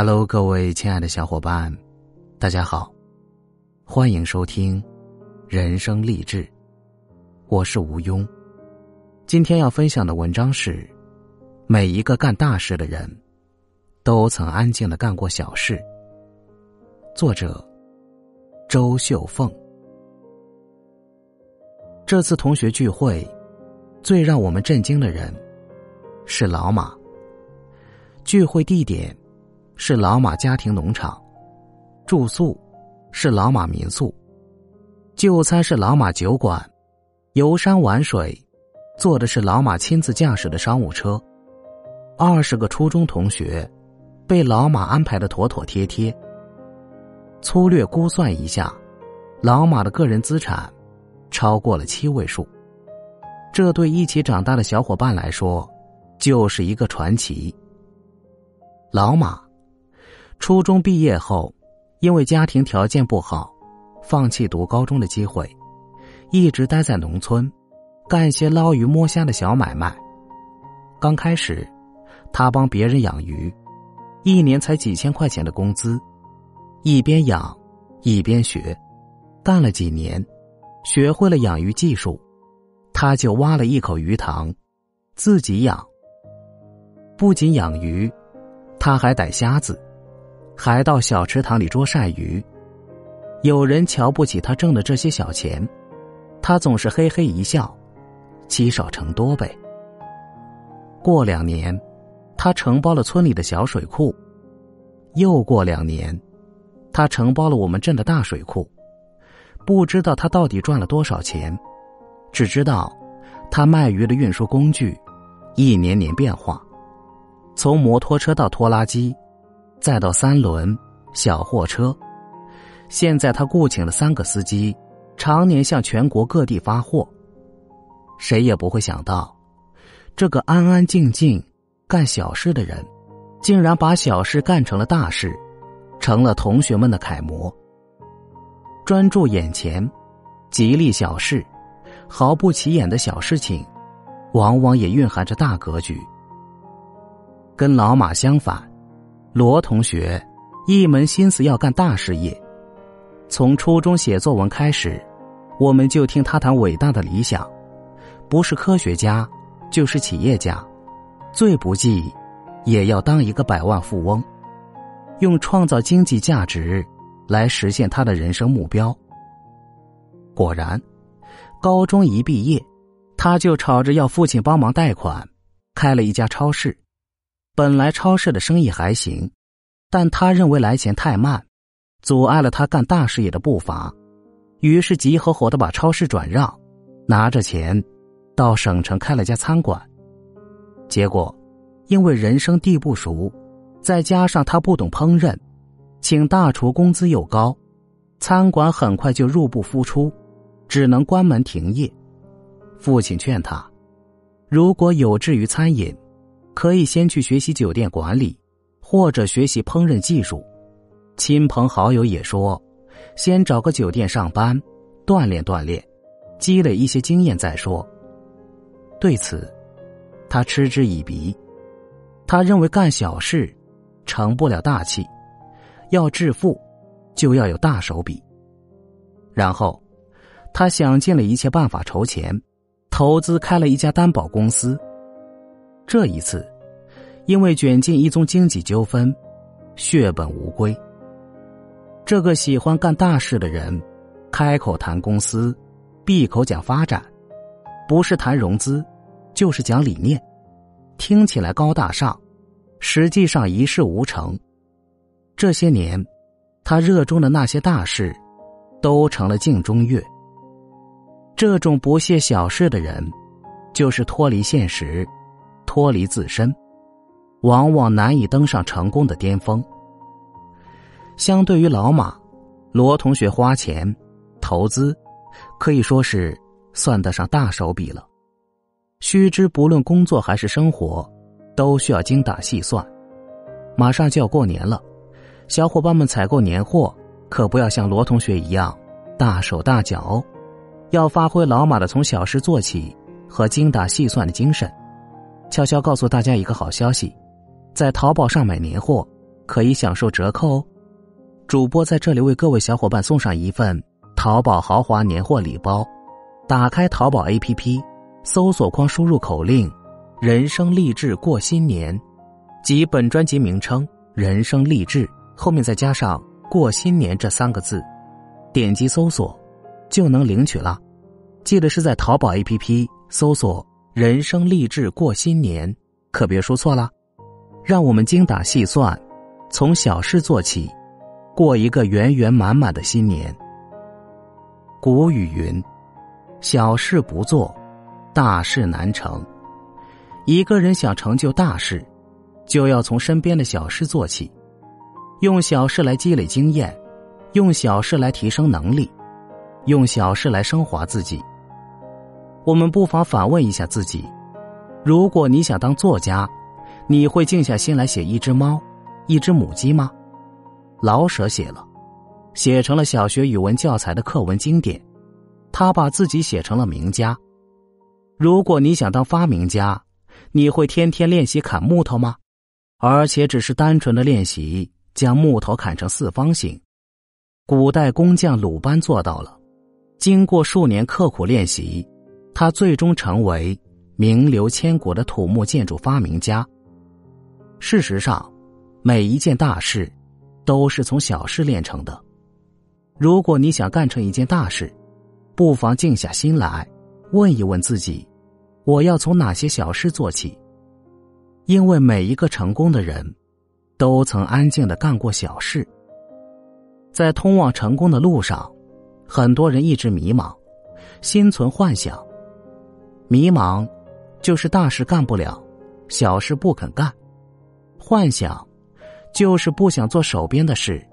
Hello，各位亲爱的小伙伴，大家好，欢迎收听《人生励志》，我是吴庸。今天要分享的文章是：每一个干大事的人，都曾安静的干过小事。作者：周秀凤。这次同学聚会，最让我们震惊的人是老马。聚会地点。是老马家庭农场，住宿是老马民宿，就餐是老马酒馆，游山玩水，坐的是老马亲自驾驶的商务车。二十个初中同学，被老马安排的妥妥帖帖。粗略估算一下，老马的个人资产超过了七位数，这对一起长大的小伙伴来说，就是一个传奇。老马。初中毕业后，因为家庭条件不好，放弃读高中的机会，一直待在农村，干些捞鱼摸虾的小买卖。刚开始，他帮别人养鱼，一年才几千块钱的工资，一边养，一边学，干了几年，学会了养鱼技术，他就挖了一口鱼塘，自己养。不仅养鱼，他还逮虾子。还到小池塘里捉鳝鱼，有人瞧不起他挣的这些小钱，他总是嘿嘿一笑，积少成多呗。过两年，他承包了村里的小水库，又过两年，他承包了我们镇的大水库。不知道他到底赚了多少钱，只知道他卖鱼的运输工具一年年变化，从摩托车到拖拉机。再到三轮小货车，现在他雇请了三个司机，常年向全国各地发货。谁也不会想到，这个安安静静干小事的人，竟然把小事干成了大事，成了同学们的楷模。专注眼前，吉利小事，毫不起眼的小事情，往往也蕴含着大格局。跟老马相反。罗同学一门心思要干大事业，从初中写作文开始，我们就听他谈伟大的理想，不是科学家，就是企业家，最不济也要当一个百万富翁，用创造经济价值来实现他的人生目标。果然，高中一毕业，他就吵着要父亲帮忙贷款，开了一家超市。本来超市的生意还行，但他认为来钱太慢，阻碍了他干大事业的步伐，于是急吼吼的把超市转让，拿着钱到省城开了家餐馆。结果，因为人生地不熟，再加上他不懂烹饪，请大厨工资又高，餐馆很快就入不敷出，只能关门停业。父亲劝他，如果有志于餐饮。可以先去学习酒店管理，或者学习烹饪技术。亲朋好友也说，先找个酒店上班，锻炼锻炼，积累一些经验再说。对此，他嗤之以鼻。他认为干小事成不了大器，要致富就要有大手笔。然后，他想尽了一切办法筹钱，投资开了一家担保公司。这一次，因为卷进一宗经济纠纷，血本无归。这个喜欢干大事的人，开口谈公司，闭口讲发展，不是谈融资，就是讲理念，听起来高大上，实际上一事无成。这些年，他热衷的那些大事，都成了镜中月。这种不屑小事的人，就是脱离现实。脱离自身，往往难以登上成功的巅峰。相对于老马，罗同学花钱投资，可以说是算得上大手笔了。须知，不论工作还是生活，都需要精打细算。马上就要过年了，小伙伴们采购年货可不要像罗同学一样大手大脚哦，要发挥老马的从小事做起和精打细算的精神。悄悄告诉大家一个好消息，在淘宝上买年货，可以享受折扣哦。主播在这里为各位小伙伴送上一份淘宝豪华年货礼包。打开淘宝 APP，搜索框输入口令“人生励志过新年”，及本专辑名称“人生励志”，后面再加上“过新年”这三个字，点击搜索就能领取了。记得是在淘宝 APP 搜索“人生励志过新年”，可别说错了。让我们精打细算，从小事做起。过一个圆圆满满的新年。古语云：“小事不做，大事难成。”一个人想成就大事，就要从身边的小事做起，用小事来积累经验，用小事来提升能力，用小事来升华自己。我们不妨反问一下自己：如果你想当作家，你会静下心来写一只猫，一只母鸡吗？老舍写了，写成了小学语文教材的课文经典。他把自己写成了名家。如果你想当发明家，你会天天练习砍木头吗？而且只是单纯的练习将木头砍成四方形。古代工匠鲁班做到了。经过数年刻苦练习，他最终成为名留千古的土木建筑发明家。事实上，每一件大事。都是从小事练成的。如果你想干成一件大事，不妨静下心来，问一问自己：我要从哪些小事做起？因为每一个成功的人，都曾安静的干过小事。在通往成功的路上，很多人一直迷茫，心存幻想。迷茫，就是大事干不了，小事不肯干。幻想。就是不想做手边的事，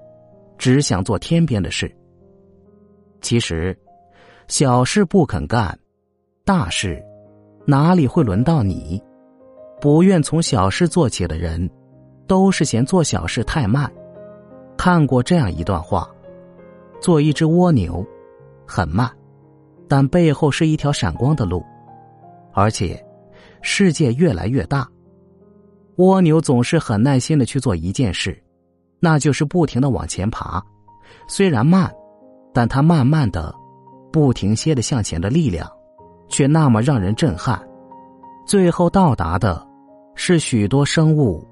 只想做天边的事。其实，小事不肯干，大事哪里会轮到你？不愿从小事做起的人，都是嫌做小事太慢。看过这样一段话：做一只蜗牛，很慢，但背后是一条闪光的路，而且世界越来越大。蜗牛总是很耐心的去做一件事，那就是不停的往前爬。虽然慢，但它慢慢的、不停歇的向前的力量，却那么让人震撼。最后到达的，是许多生物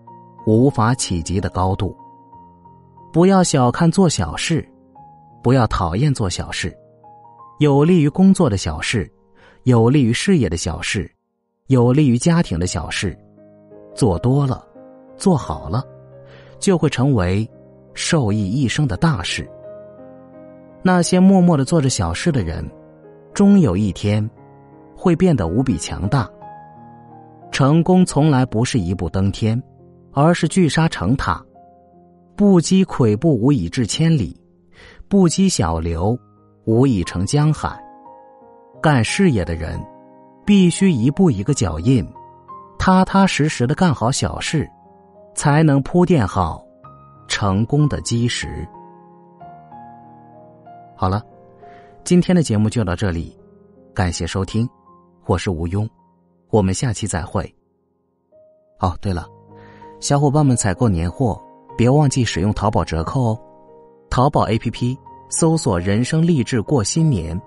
无法企及的高度。不要小看做小事，不要讨厌做小事。有利于工作的小事，有利于事业的小事，有利于家庭的小事。做多了，做好了，就会成为受益一生的大事。那些默默的做着小事的人，终有一天会变得无比强大。成功从来不是一步登天，而是聚沙成塔。不积跬步，无以至千里；不积小流，无以成江海。干事业的人，必须一步一个脚印。踏踏实实的干好小事，才能铺垫好成功的基石。好了，今天的节目就到这里，感谢收听，我是吴庸，我们下期再会。哦，对了，小伙伴们采购年货别忘记使用淘宝折扣哦，淘宝 APP 搜索“人生励志过新年”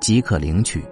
即可领取。